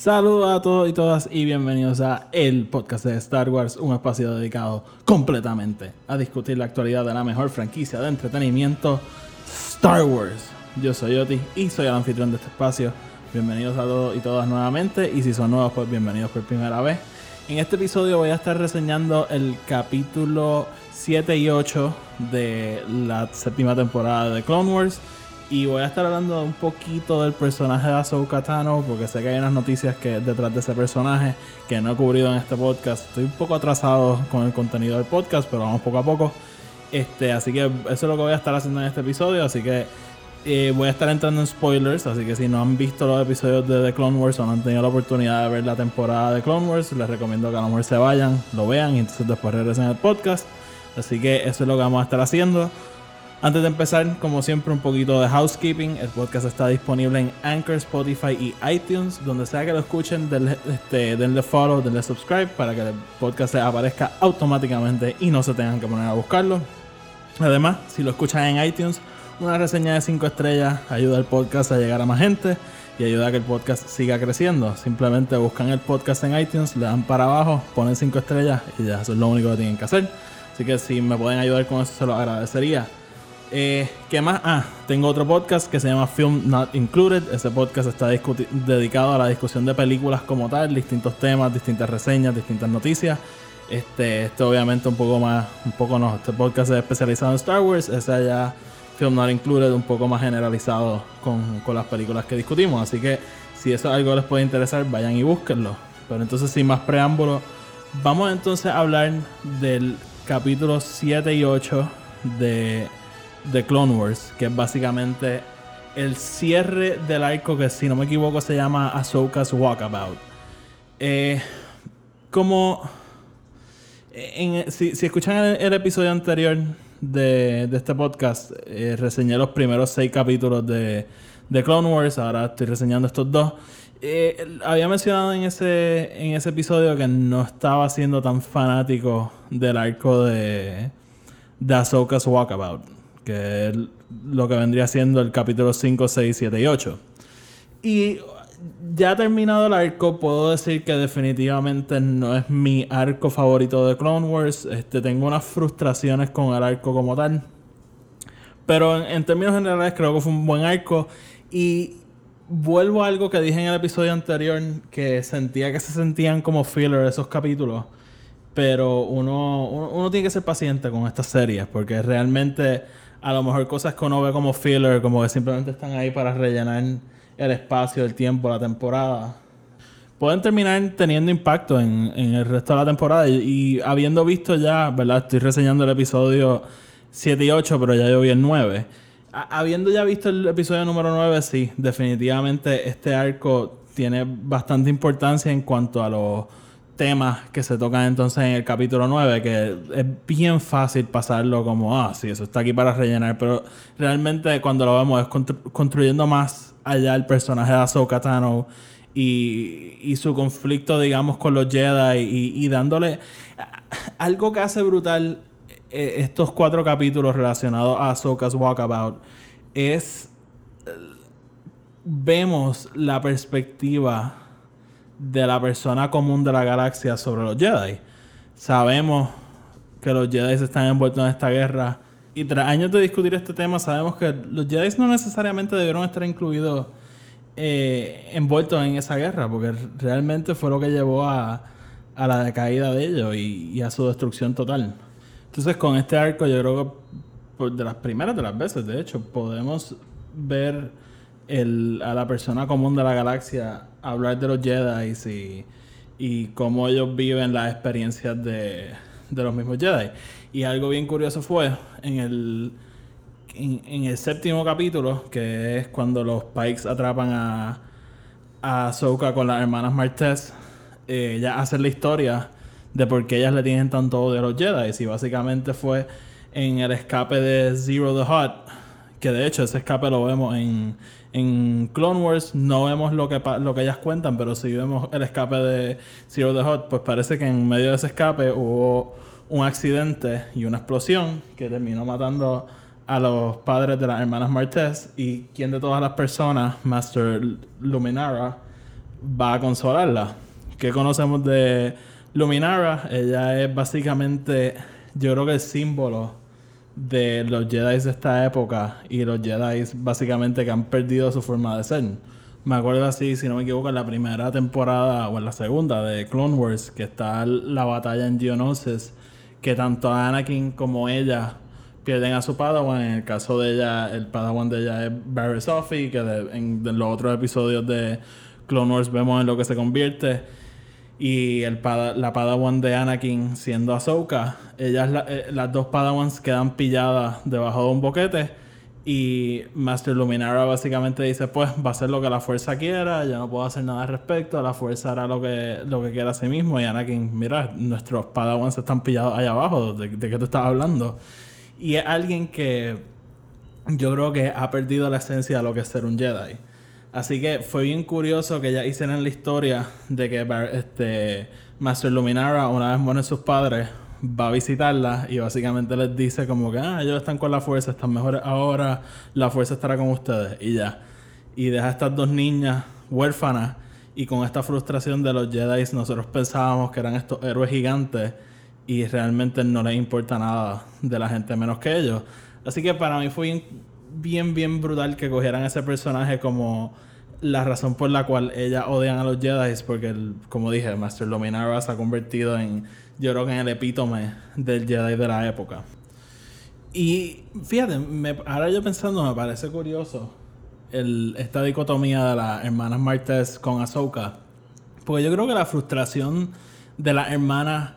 Saludos a todos y todas y bienvenidos a el podcast de Star Wars, un espacio dedicado completamente a discutir la actualidad de la mejor franquicia de entretenimiento, Star Wars. Yo soy Oti y soy el anfitrión de este espacio. Bienvenidos a todos y todas nuevamente y si son nuevos pues bienvenidos por primera vez. En este episodio voy a estar reseñando el capítulo 7 y 8 de la séptima temporada de Clone Wars. Y voy a estar hablando un poquito del personaje de Ahsoka Tano, porque sé que hay unas noticias que detrás de ese personaje que no he cubrido en este podcast. Estoy un poco atrasado con el contenido del podcast, pero vamos poco a poco. Este, así que eso es lo que voy a estar haciendo en este episodio. Así que eh, voy a estar entrando en spoilers. Así que si no han visto los episodios de The Clone Wars o no han tenido la oportunidad de ver la temporada de Clone Wars, les recomiendo que a lo mejor se vayan, lo vean y entonces después regresen al podcast. Así que eso es lo que vamos a estar haciendo. Antes de empezar, como siempre, un poquito de housekeeping. El podcast está disponible en Anchor, Spotify y iTunes. Donde sea que lo escuchen, denle, este, denle follow, denle subscribe para que el podcast les aparezca automáticamente y no se tengan que poner a buscarlo. Además, si lo escuchan en iTunes, una reseña de 5 estrellas ayuda al podcast a llegar a más gente y ayuda a que el podcast siga creciendo. Simplemente buscan el podcast en iTunes, le dan para abajo, ponen 5 estrellas y ya, eso es lo único que tienen que hacer. Así que si me pueden ayudar con eso, se lo agradecería. Eh, ¿Qué más? Ah, tengo otro podcast que se llama Film Not Included. Ese podcast está dedicado a la discusión de películas como tal, distintos temas, distintas reseñas, distintas noticias. Este, este obviamente un poco más, un poco no, este podcast es especializado en Star Wars, ese ya Film Not Included un poco más generalizado con, con las películas que discutimos. Así que si eso es algo que les puede interesar, vayan y búsquenlo. Pero entonces sin más preámbulo, vamos entonces a hablar del capítulo 7 y 8 de de Clone Wars, que es básicamente el cierre del arco que, si no me equivoco, se llama Ahsoka's Walkabout. Eh, como. si, escuchan el, episodio anterior de, este podcast, eh, reseñé los primeros seis capítulos de, de Clone Wars. Ahora estoy reseñando estos dos. Eh, había mencionado en ese, en ese episodio que no estaba siendo tan fanático del arco de, de Ahsoka's Walkabout, que es lo que vendría siendo el capítulo 5, 6, 7 y 8. Y ya terminado el arco, puedo decir que definitivamente no es mi arco favorito de Clone Wars. Este, tengo unas frustraciones con el arco como tal. Pero en, términos generales creo que fue un buen arco. Y vuelvo a algo que dije en el episodio anterior, que sentía que se sentían como filler esos capítulos. Pero uno, uno tiene que ser paciente con estas series, porque realmente a lo mejor cosas que uno ve como filler, como que simplemente están ahí para rellenar el espacio, el tiempo, la temporada, pueden terminar teniendo impacto en, el resto de la temporada. Y, habiendo visto ya, ¿verdad? Estoy reseñando el episodio 7 y 8, pero ya yo vi el 9. Ha- habiendo ya visto el episodio número 9, sí, definitivamente este arco tiene bastante importancia en cuanto a los temas que se tocan entonces en el capítulo 9, que es bien fácil pasarlo como, ah, sí, eso está aquí para rellenar, pero realmente cuando lo vemos es constru- construyendo más allá el personaje de Ahsoka Tano y, su conflicto, digamos, con los Jedi y, y dándole algo que hace brutal eh, estos cuatro capítulos relacionados a Ahsoka's Walkabout es eh, vemos la perspectiva de la persona común de la galaxia sobre los Jedi. Sabemos que los Jedi están envueltos en esta guerra y tras años de discutir este tema sabemos que los Jedi no necesariamente debieron estar incluidos eh, envueltos en esa guerra porque realmente fue lo que llevó a, a la decaída de ellos y, a su destrucción total. Entonces con este arco yo creo que por de las primeras de las veces de hecho podemos ver el- a la persona común de la galaxia hablar de los Jedi y, y cómo ellos viven las experiencias de, de los mismos Jedi. Y algo bien curioso fue en el, en, el séptimo capítulo, que es cuando los Pikes atrapan a, a con las hermanas Martez, eh, ellas hacen la historia de por qué ellas le tienen tanto odio a los Jedi. Y básicamente fue en el escape de Zero the Hut, que de hecho ese escape lo vemos en, en Clone Wars, no vemos lo que, lo que ellas cuentan, pero si vemos el escape de Zero the Hut, pues parece que en medio de ese escape hubo un accidente y una explosión que terminó matando a los padres de las hermanas Martez y quien de todas las personas, Master Luminara, va a consolarla. ¿Qué conocemos de Luminara? Ella es básicamente, yo creo que el símbolo de los Jedi de esta época y los Jedi básicamente que han perdido su forma de ser. Me acuerdo así, si no me equivoco, en la primera temporada o en la segunda de Clone Wars, que está la batalla en Geonosis, que tanto Anakin como ella pierden a su Padawan. En el caso de ella, el Padawan de ella es Barry Sophie, que en, los otros episodios de Clone Wars vemos en lo que se convierte. Y el la Padawan de Anakin siendo Ahsoka, ellas la- eh, las dos Padawans quedan pilladas debajo de un boquete y Master Luminara básicamente dice, pues va a hacer lo que la fuerza quiera, yo no puedo hacer nada al respecto, la fuerza hará lo que, lo que quiera a sí mismo y Anakin, mira, nuestros Padawans están pillados allá abajo, ¿de, de qué tú estás hablando? Y es alguien que yo creo que ha perdido la esencia de lo que es ser un Jedi. Así que fue bien curioso que ya hicieran la historia de que este Master Luminara, una vez mueren sus padres, va a visitarla y básicamente les dice como que ah, ellos están con la fuerza, están mejores ahora, la fuerza estará con ustedes y ya. Y deja a estas dos niñas huérfanas y con esta frustración de los Jedi nosotros pensábamos que eran estos héroes gigantes y realmente no les importa nada de la gente menos que ellos. Así que para mí fue bien, bien, brutal que cogieran ese personaje como la razón por la cual ellas odian a los Jedi, porque, el- como dije, Master Luminara se ha convertido en, yo creo que en el epítome del Jedi de la época. Y fíjate, me- ahora yo pensando, me parece curioso el, esta dicotomía de las hermanas Martes con Ahsoka. Porque yo creo que la frustración de las hermanas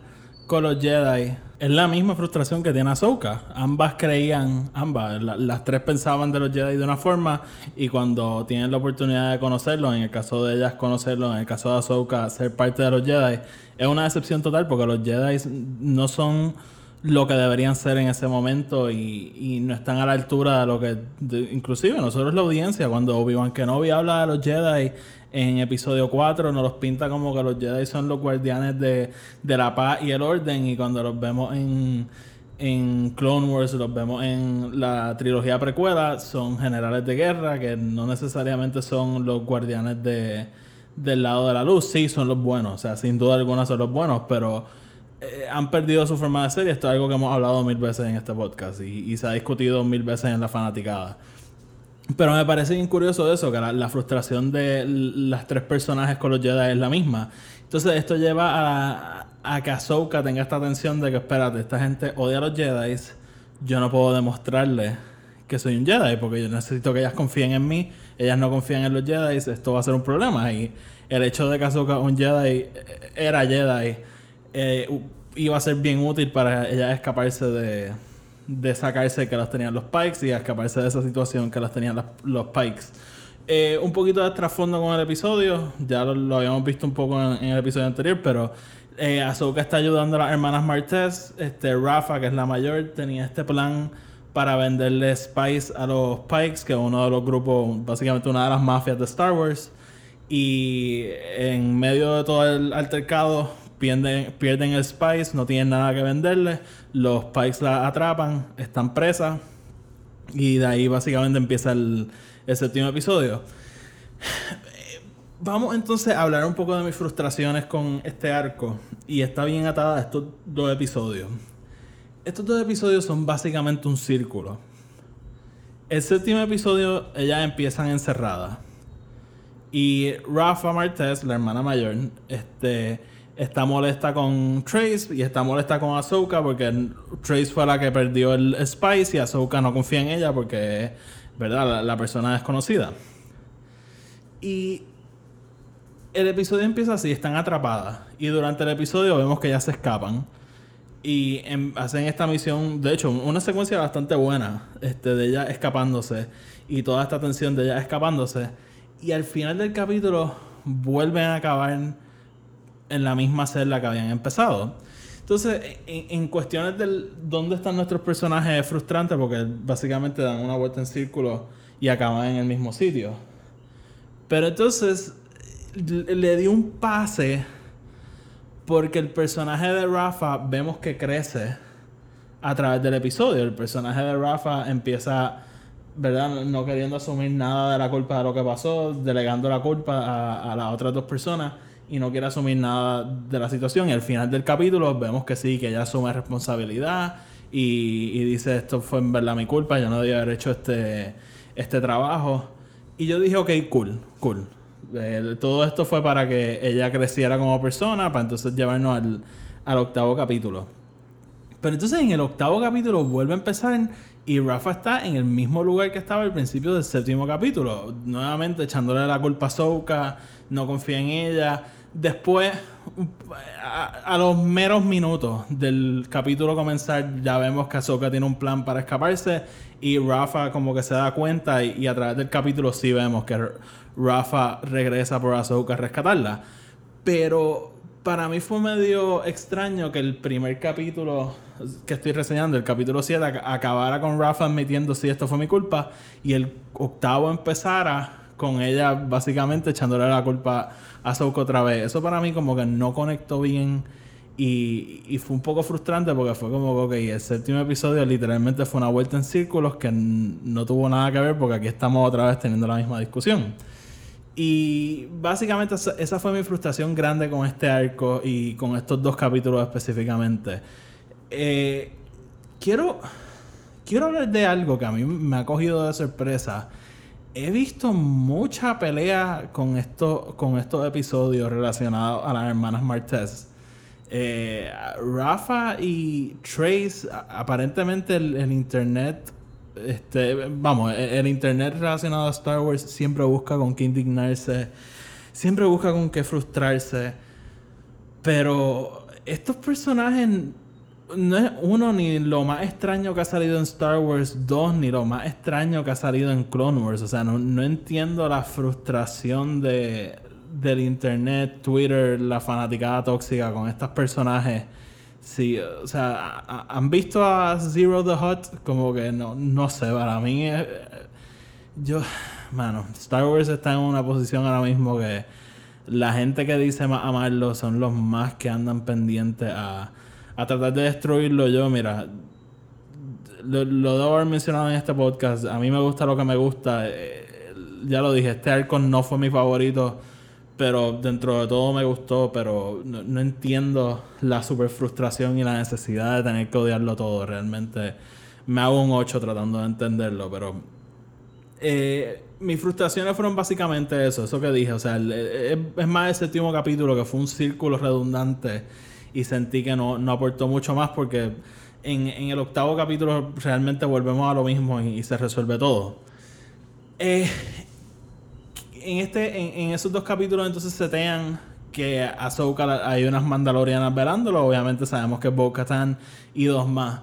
con los Jedi es la misma frustración que tiene Ahsoka. Ambas creían, ambas, la- las tres pensaban de los Jedi de una forma y cuando tienen la oportunidad de conocerlos, en el caso de ellas conocerlos, en el caso de Ahsoka ser parte de los Jedi, es una decepción total porque los Jedi no son lo que deberían ser en ese momento y, y no están a la altura de lo que de- inclusive nosotros la audiencia cuando Obi-Wan Kenobi habla de los Jedi en episodio 4 nos los pinta como que los Jedi son los guardianes de, de la paz y el orden y cuando los vemos en en Clone Wars los vemos en la trilogía precuela son generales de guerra que no necesariamente son los guardianes de, del lado de la luz sí son los buenos o sea sin duda alguna son los buenos pero eh, han perdido su forma de ser y esto es algo que hemos hablado mil veces en este podcast y, y se ha discutido mil veces en la fanaticada. Pero me parece bien curioso eso, que la, frustración de las tres personajes con los Jedi es la misma. Entonces esto lleva a, a que Ahsoka tenga esta tensión de que, espérate, esta gente odia a los Jedi, yo no puedo demostrarle que soy un Jedi porque yo necesito que ellas confíen en mí, ellas no confían en los Jedi, esto va a ser un problema. Y el hecho de que Ahsoka un Jedi era Jedi eh, iba a ser bien útil para ella escaparse de, de sacarse que las tenían los Pikes y escaparse de esa situación que las tenían los Pikes. Eh, un poquito de trasfondo con el episodio, ya lo, habíamos visto un poco en, el episodio anterior, pero eh, está ayudando a las hermanas Martez. Este, Rafa, que es la mayor, tenía este plan para venderle Spice a los Pikes, que es uno de los grupos, básicamente una de las mafias de Star Wars. Y en medio de todo el altercado, pierden, pierden el Spice, no tienen nada que venderle. Los Pikes la atrapan, están presas. Y de ahí básicamente empieza el, el séptimo episodio. Vamos entonces a hablar un poco de mis frustraciones con este arco. Y está bien atada a estos dos episodios. Estos dos episodios son básicamente un círculo. El séptimo episodio, ellas empiezan encerradas. Y Rafa Martez, la hermana mayor, este, está molesta con Trace y está molesta con Ahsoka porque Trace fue la que perdió el Spice y Ahsoka no confía en ella porque ¿verdad? La, persona desconocida. Y el episodio empieza así, están atrapadas. Y durante el episodio vemos que ellas se escapan. Y em- hacen esta misión, de hecho, una secuencia bastante buena este, de ella escapándose. Y toda esta tensión de ella escapándose. Y al final del capítulo vuelven a acabar en, la misma celda que habían empezado. Entonces, en, en cuestiones del dónde están nuestros personajes es frustrante porque básicamente dan una vuelta en círculo y acaban en el mismo sitio. Pero entonces le le di un pase porque el personaje de Rafa vemos que crece a través del episodio. El personaje de Rafa empieza, ¿verdad? No queriendo asumir nada de la culpa de lo que pasó, delegando la culpa a las otras dos personas y no quiere asumir nada de la situación. Y al final del capítulo vemos que sí, que ella asume responsabilidad y, y dice, esto fue en verdad mi culpa, yo no debía haber hecho este, este trabajo. Y yo dije, ok, cool, cool. Todo esto fue para que ella creciera como persona, para entonces llevarnos al, al octavo capítulo. Pero entonces en el octavo capítulo vuelve a empezar y Rafa está en el mismo lugar que estaba al principio del séptimo capítulo. Nuevamente echándole la culpa a Souka, no confía en ella. Después, a, los meros minutos del capítulo comenzar, ya vemos que Ahsoka tiene un plan para escaparse y Rafa como que se da cuenta y, y a través del capítulo sí vemos que Rafa regresa por Ahsoka a rescatarla. Pero para mí fue medio extraño que el primer capítulo que estoy reseñando, el capítulo 7, ac- acabara con Rafa admitiendo si esto fue mi culpa y el octavo empezara con ella básicamente echándole la culpa a Ahsoka otra vez. Eso para mí como que no conectó bien y, y fue un poco frustrante porque fue como que el séptimo episodio literalmente fue una vuelta en círculos que no tuvo nada que ver porque aquí estamos otra vez teniendo la misma discusión. Y básicamente esa fue mi frustración grande con este arco y con estos dos capítulos específicamente. Eh, quiero, quiero hablar de algo que a mí me ha cogido de sorpresa. He visto mucha pelea con, esto, con estos episodios relacionados a las hermanas Martez. Eh, Rafa y Trace, aparentemente el, internet, este, vamos, el, el internet relacionado a Star Wars siempre busca con qué indignarse, siempre busca con qué frustrarse. Pero estos personajes no es uno ni lo más extraño que ha salido en Star Wars 2 ni lo más extraño que ha salido en Clone Wars. O sea, no, no entiendo la frustración de, del internet, Twitter, la fanaticada tóxica con estos personajes. Sí, o sea, ¿han visto a Zero the Hut? Como que no, no sé, para mí es- yo, mano, Star Wars está en una posición ahora mismo que la gente que dice más amarlo son los más que andan pendientes a, a tratar de destruirlo. Yo, mira, lo, lo debo haber mencionado en este podcast. A mí me gusta lo que me gusta. Eh, ya lo dije, este arco no fue mi favorito, pero dentro de todo me gustó. Pero no, no entiendo la super frustración y la necesidad de tener que odiarlo todo. Realmente me hago un 8 tratando de entenderlo, pero eh, mis frustraciones fueron básicamente eso, eso que dije. O sea, el- es, es más el séptimo capítulo que fue un círculo redundante y sentí que no, no aportó mucho más porque en, en el octavo capítulo realmente volvemos a lo mismo y, y se resuelve todo. Eh, en, este, en, esos dos capítulos entonces setean que Ahsoka hay unas mandalorianas velándolo. Obviamente sabemos que Bo-Katan y dos más.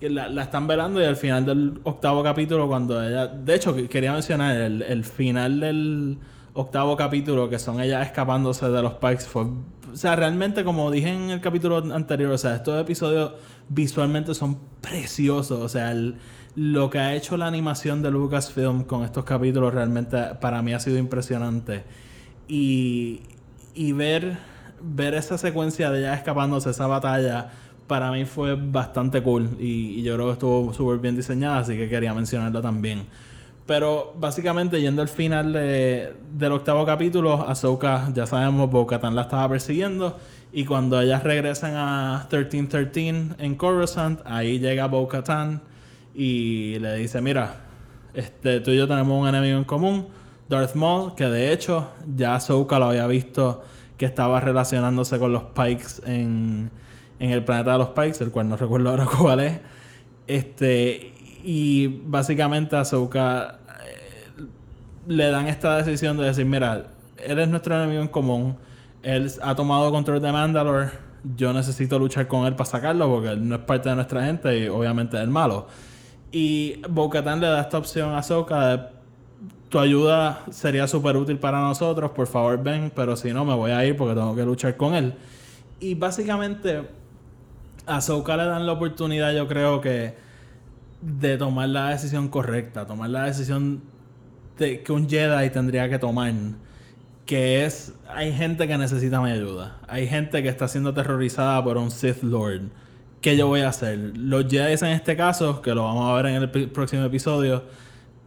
La, la están velando y al final del octavo capítulo cuando ella... De hecho, que- quería mencionar el, el final del octavo capítulo que son ellas escapándose de los Pikes fue... O sea, realmente como dije en el capítulo anterior, o sea, estos episodios visualmente son preciosos. O sea, lo que ha hecho la animación de Lucasfilm con estos capítulos realmente para mí ha sido impresionante. Y, y ver, ver esa secuencia de ella escapándose, esa batalla, para mí fue bastante cool. Y, yo creo que estuvo súper bien diseñada, así que quería mencionarlo también. Pero básicamente, yendo al final de- del octavo capítulo, Ahsoka, ya sabemos, Bo-Katan la estaba persiguiendo. Y cuando ellas regresan a 1313 en Coruscant, ahí llega Bo-Katan y le dice: Mira, este, tú y yo tenemos un enemigo en común, Darth Maul, que de hecho ya Ahsoka lo había visto que estaba relacionándose con los Pikes en, en el planeta de los Pikes, el cual no recuerdo ahora cuál es. Este, y básicamente Ahsoka le dan esta decisión de decir, mira, él es nuestro enemigo en común, él ha tomado control de Mandalore, yo necesito luchar con él para sacarlo porque él no es parte de nuestra gente y obviamente es el malo. Y Bo-Katan le da esta opción a Ahsoka de tu ayuda sería súper útil para nosotros, por favor ven, pero si no me voy a ir porque tengo que luchar con él. Y básicamente a Ahsoka le dan la oportunidad, yo creo que, de tomar la decisión correcta, tomar la decisión de, que un Jedi tendría que tomar. Que es, hay gente que necesita mi ayuda. Hay gente que está siendo aterrorizada por un Sith Lord. ¿Qué yo voy a hacer? Los Jedi en este caso, que lo vamos a ver en el próximo episodio,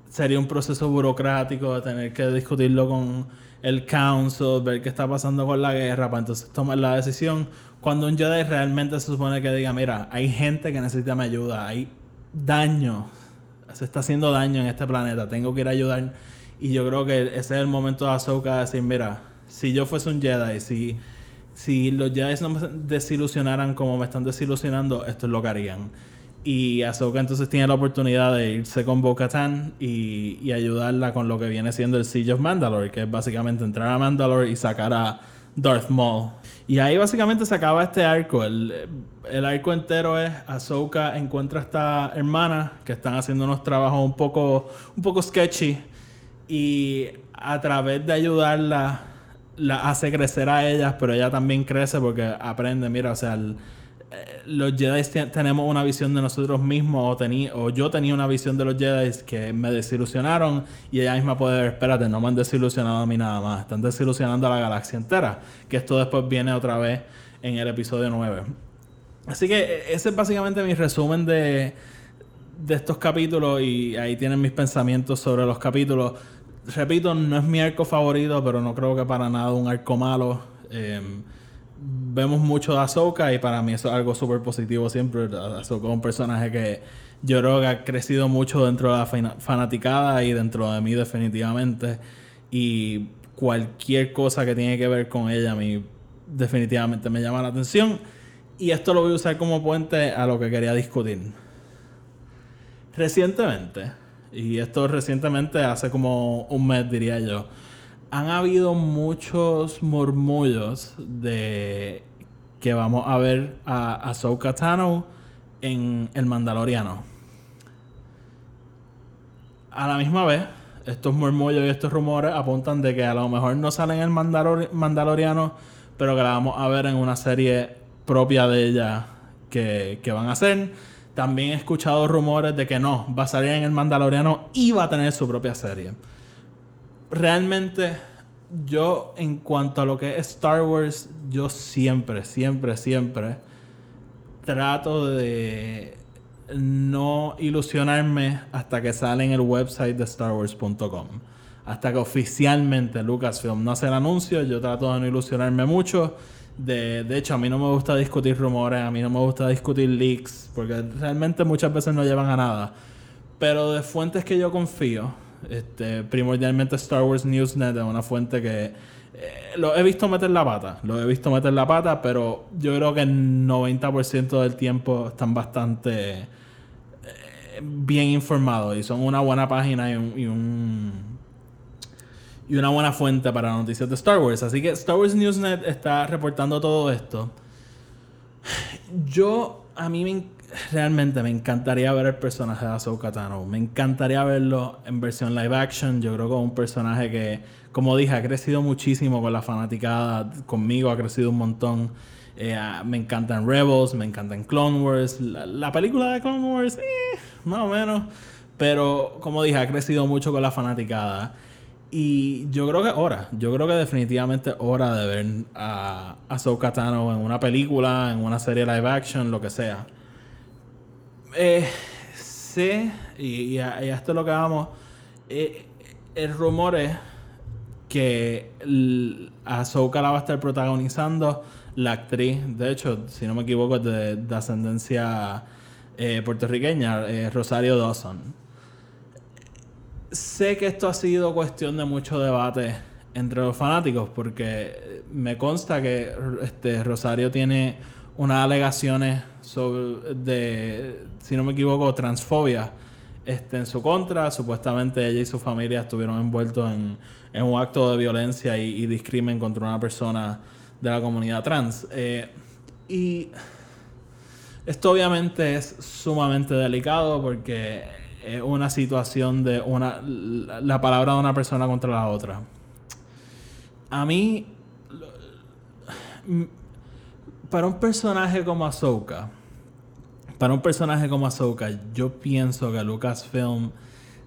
sería un proceso burocrático de tener que discutirlo con el council, ver qué está pasando con la guerra, para entonces tomar la decisión. Cuando un Jedi realmente se supone que diga, mira, hay gente que necesita mi ayuda, hay daño, se está haciendo daño en este planeta, tengo que ir a ayudar. Y yo creo que ese es el momento de Ahsoka de decir, mira, si yo fuese un Jedi, si, si los Jedi no me desilusionaran como me están desilusionando, esto es lo que harían. Y Ahsoka entonces tiene la oportunidad de irse con Bo-Katan y, y, ayudarla con lo que viene siendo el Siege of Mandalore, que es básicamente entrar a Mandalore y sacar a Darth Maul. Y ahí básicamente se acaba este arco. El, el arco entero es Ahsoka encuentra a esta hermana que están haciendo unos trabajos un poco, un poco sketchy. Y a través de ayudarla, la hace crecer a ellas, pero ella también crece porque aprende, mira, o sea, los Jedi tenemos una visión de nosotros mismos o, o yo tenía una visión de los Jedi que me desilusionaron y ella misma puede ver, espérate, no me han desilusionado a mí nada más, están desilusionando a la galaxia entera, que esto después viene otra vez en el episodio 9. Así que e, ese es básicamente mi resumen de, de estos capítulos y ahí tienen mis pensamientos sobre los capítulos. Repito, no es mi arco favorito, pero no creo que para nada un arco malo. Eh, vemos mucho de Ahsoka y para mí es algo súper positivo siempre. Ahsoka es un personaje que yo creo que ha crecido mucho dentro de la fanaticada y dentro de mí definitivamente. Y cualquier cosa que tiene que ver con ella a mí definitivamente me llama la atención. Y esto lo voy a usar como puente a lo que quería discutir. Recientemente, y esto recientemente hace como un mes diría yo, han habido muchos murmullos de que vamos a ver a Ahsoka Tano en El Mandaloriano. A la misma vez, estos murmullos y estos rumores apuntan de que a lo mejor no sale en el Mandaloriano, pero que la vamos a ver en una serie propia de ella que, que van a hacer. También he escuchado rumores de que no, va a salir en el Mandaloriano y va a tener su propia serie realmente yo en cuanto a lo que es Star Wars, yo siempre, siempre, siempre trato de no ilusionarme hasta que sale en el website de StarWars.com. Hasta que oficialmente Lucasfilm no hace el anuncio, yo trato de no ilusionarme mucho. De, de hecho, a mí no me gusta discutir rumores, a mí no me gusta discutir leaks, porque realmente muchas veces no llevan a nada. Pero de fuentes que yo confío, este, primordialmente Star Wars Newsnet es una fuente que eh, lo he visto meter la pata, lo he visto meter la pata, pero yo creo que el 90% del tiempo están bastante eh, bien informados y son una buena página y un, y una buena fuente para noticias de Star Wars. Así que Star Wars Newsnet está reportando todo esto. Yo, a mí me, realmente me encantaría ver el personaje de Ahsoka Tano. Me encantaría verlo en versión live action. Yo creo que es un personaje que, como dije, ha crecido muchísimo con la fanaticada. Conmigo ha crecido un montón. Eh, me encantan Rebels, me encantan Clone Wars. La, película de Clone Wars, eh, más o menos. Pero, como dije, ha crecido mucho con la fanaticada. Y yo creo que hora, yo creo que definitivamente hora de ver a Ahsoka Tano en una película, en una serie live action, lo que sea. Eh, sé, y, esto es lo que vamos. Eh, el rumor es que Ahsoka la va a estar protagonizando la actriz, de hecho, si no me equivoco, es de, ascendencia eh, puertorriqueña, eh, Rosario Dawson. Sé que esto ha sido cuestión de mucho debate entre los fanáticos, porque me consta que este, Rosario tiene unas alegaciones sobre, de, si no me equivoco, transfobia este, en su contra. Supuestamente ella y su familia estuvieron envueltos en, en un acto de violencia y, y, discrimen contra una persona de la comunidad trans. Eh, y esto obviamente es sumamente delicado porque es una situación de una la, la palabra de una persona contra la otra. A mí para un personaje como Ahsoka, para un personaje como Ahsoka, yo pienso que Lucasfilm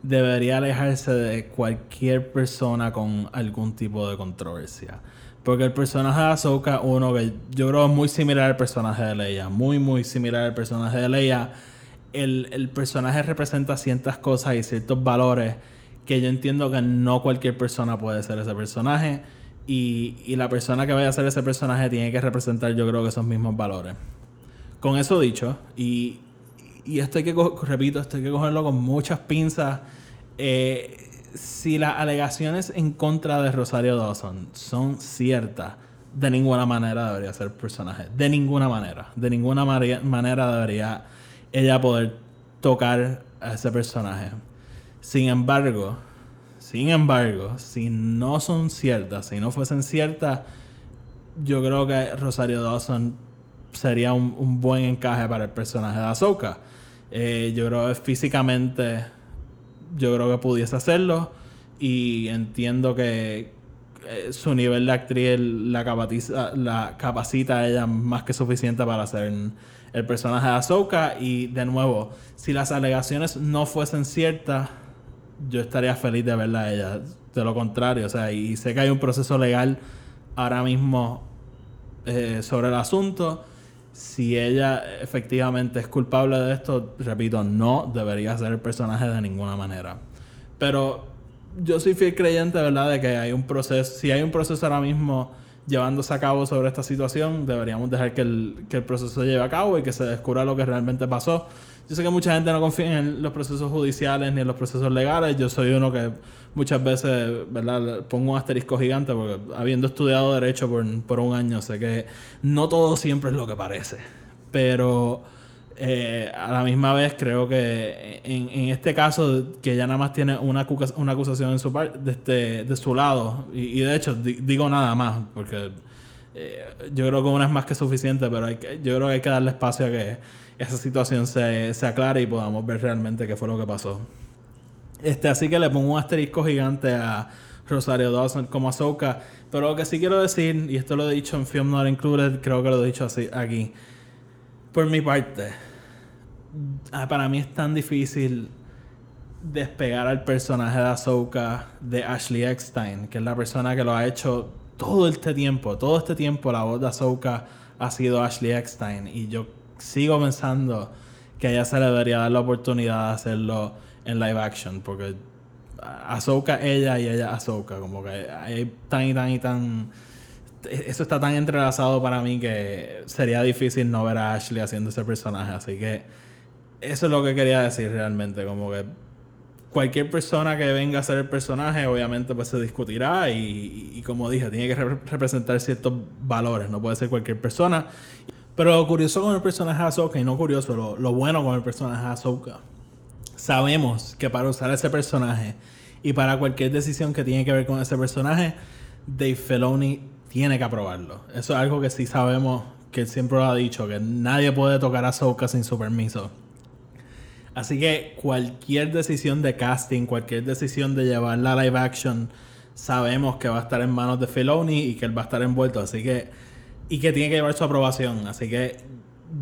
debería alejarse de cualquier persona con algún tipo de controversia. Porque el personaje de Ahsoka, uno que yo creo es muy similar al personaje de Leia, muy, muy similar al personaje de Leia. El, el personaje representa ciertas cosas y ciertos valores que yo entiendo que no cualquier persona puede ser ese personaje. Y, y la persona que vaya a ser ese personaje tiene que representar, yo creo que esos mismos valores. Con eso dicho, y, y esto hay que, repito, esto hay que cogerlo con muchas pinzas. Eh, si las alegaciones en contra de Rosario Dawson son ciertas, de ninguna manera debería ser personaje. De ninguna manera. De ninguna manera debería ella poder tocar a ese personaje. Sin embargo, sin embargo, si no son ciertas, si no fuesen ciertas, yo creo que Rosario Dawson sería un, buen encaje para el personaje de Ahsoka. Eh, yo creo que físicamente, yo creo que pudiese hacerlo y entiendo que eh, su nivel de actriz la capacita, la a ella más que suficiente para hacer el personaje de Ahsoka y de nuevo, si las alegaciones no fuesen ciertas, yo estaría feliz de verla a ella. De lo contrario, o sea, y sé que hay un proceso legal ahora mismo eh, sobre el asunto. Si ella efectivamente es culpable de esto, repito, no debería ser el personaje de ninguna manera. Pero yo soy fiel creyente, ¿verdad?, de que hay un proceso, si hay un proceso ahora mismo llevándose a cabo sobre esta situación, deberíamos dejar que el, que el proceso se lleve a cabo y que se descubra lo que realmente pasó. Yo sé que mucha gente no confía en los procesos judiciales ni en los procesos legales. Yo soy uno que muchas veces, ¿verdad? Pongo un asterisco gigante porque habiendo estudiado derecho por, por un año, sé que no todo siempre es lo que parece. Pero eh, a la misma vez creo que en, en este caso que ella nada más tiene una, una acusación en su par- de, este- de su lado y, y de hecho di- digo nada más porque eh, yo creo que una es más que suficiente pero hay que- yo creo que hay que darle espacio a que esa situación se, se aclare y podamos ver realmente qué fue lo que pasó este, así que le pongo un asterisco gigante a Rosario Dawson como Ahsoka. Pero lo que sí quiero decir, y esto lo he dicho en Film Not Included, creo que lo he dicho así aquí. Por mi parte, ah, para mí es tan difícil despegar al personaje de Ahsoka de Ashley Eckstein, que es la persona que lo ha hecho todo este tiempo. Todo este tiempo la voz de Ahsoka ha sido Ashley Eckstein. Y yo sigo pensando que a ella se le debería dar la oportunidad de hacerlo en live action, porque Ahsoka ella y ella Ahsoka, como que hay tan y tan y tan... Eso está tan entrelazado para mí que sería difícil no ver a Ashley haciendo ese personaje, así que eso es lo que quería decir realmente, como que cualquier persona que venga a ser el personaje, obviamente pues se discutirá y, como dije, tiene que re- representar ciertos valores, no puede ser cualquier persona. Pero lo curioso con el personaje de Ahsoka, y no curioso, lo, lo bueno con el personaje de Ahsoka, sabemos que para usar ese personaje y para cualquier decisión que tiene que ver con ese personaje, Dave Filoni tiene que aprobarlo. Eso es algo que sí sabemos, que él siempre lo ha dicho, que nadie puede tocar a Ahsoka sin su permiso. Así que cualquier decisión de casting, cualquier decisión de llevarla a live action, sabemos que va a estar en manos de Filoni y que él va a estar envuelto. Así que, y que tiene que llevar su aprobación. Así que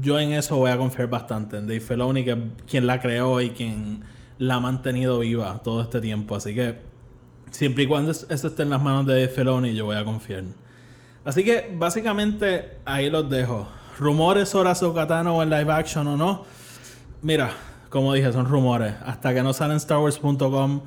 yo en eso voy a confiar bastante en Dave Filoni, que es quien la creó y quien la ha mantenido viva todo este tiempo. Así que siempre y cuando es- eso esté en las manos de Dave yo voy a confiar. Así que básicamente ahí los dejo. Rumores sobre Ahsoka Tano en live action o no. Mira, como dije, son rumores. Hasta que no sale en StarWars.com,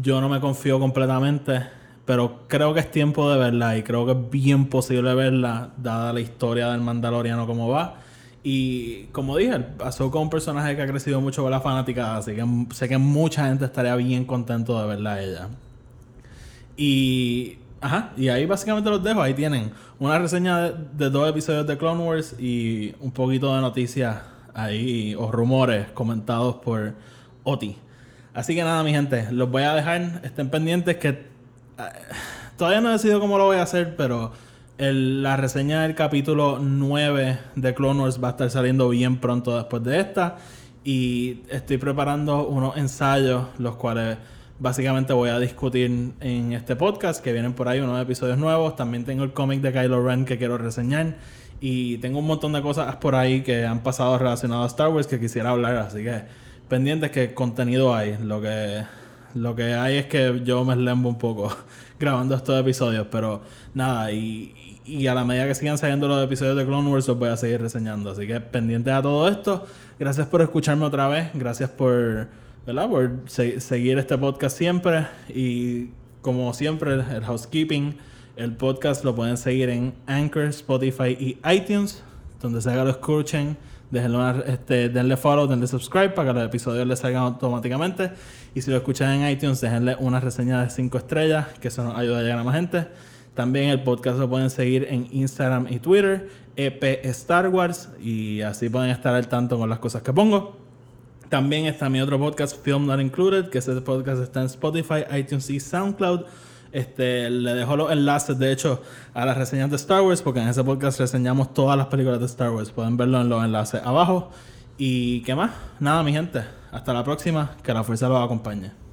yo no me confío completamente. Pero creo que es tiempo de verla y creo que es bien posible verla, dada la historia del Mandaloriano como va. Y como dije, Ahsoka es un personaje que ha crecido mucho con la fanaticada, así que sé que mucha gente estaría bien contento de verla a ella. Y. Ajá, y ahí básicamente los dejo. Ahí tienen una reseña de dos episodios de Clone Wars y un poquito de noticias ahí o rumores comentados por Oti. Así que nada, mi gente, los voy a dejar. Estén pendientes que. eh, todavía no he decidido cómo lo voy a hacer, pero el- la reseña del capítulo 9 de Clone Wars va a estar saliendo bien pronto después de esta. Y estoy preparando unos ensayos, los cuales básicamente voy a discutir en este podcast, que vienen por ahí unos episodios nuevos. También tengo el cómic de Kylo Ren que quiero reseñar. Y tengo un montón de cosas por ahí que han pasado relacionadas a Star Wars que quisiera hablar. Así que pendientes que contenido hay. Lo que, lo que hay es que yo me lembo un poco grabando estos episodios. Pero nada, y, y a la medida que sigan saliendo los episodios de Clone Wars, los voy a seguir reseñando. Así que pendiente a todo esto. Gracias por escucharme otra vez. Gracias por, ¿verdad? por seguir este podcast siempre. Y como siempre, el, housekeeping. El podcast lo pueden seguir en Anchor, Spotify y iTunes. Donde se haga lo escuchen. Déjenlo, este, denle follow, denle subscribe para que los episodios les salgan automáticamente. Y si lo escuchan en iTunes, déjenle una reseña de 5 estrellas, que eso nos ayuda a llegar a más gente. También el podcast lo pueden seguir en Instagram y Twitter, EP Star Wars, y así pueden estar al tanto con las cosas que pongo. También está mi otro podcast, Film Not Included, que ese podcast está en Spotify, iTunes y SoundCloud. Este, le dejo los enlaces, de hecho, a las reseñas de Star Wars, porque en ese podcast reseñamos todas las películas de Star Wars. Pueden verlo en los enlaces abajo. ¿Y qué más? Nada, mi gente. Hasta la próxima. Que la fuerza los acompañe.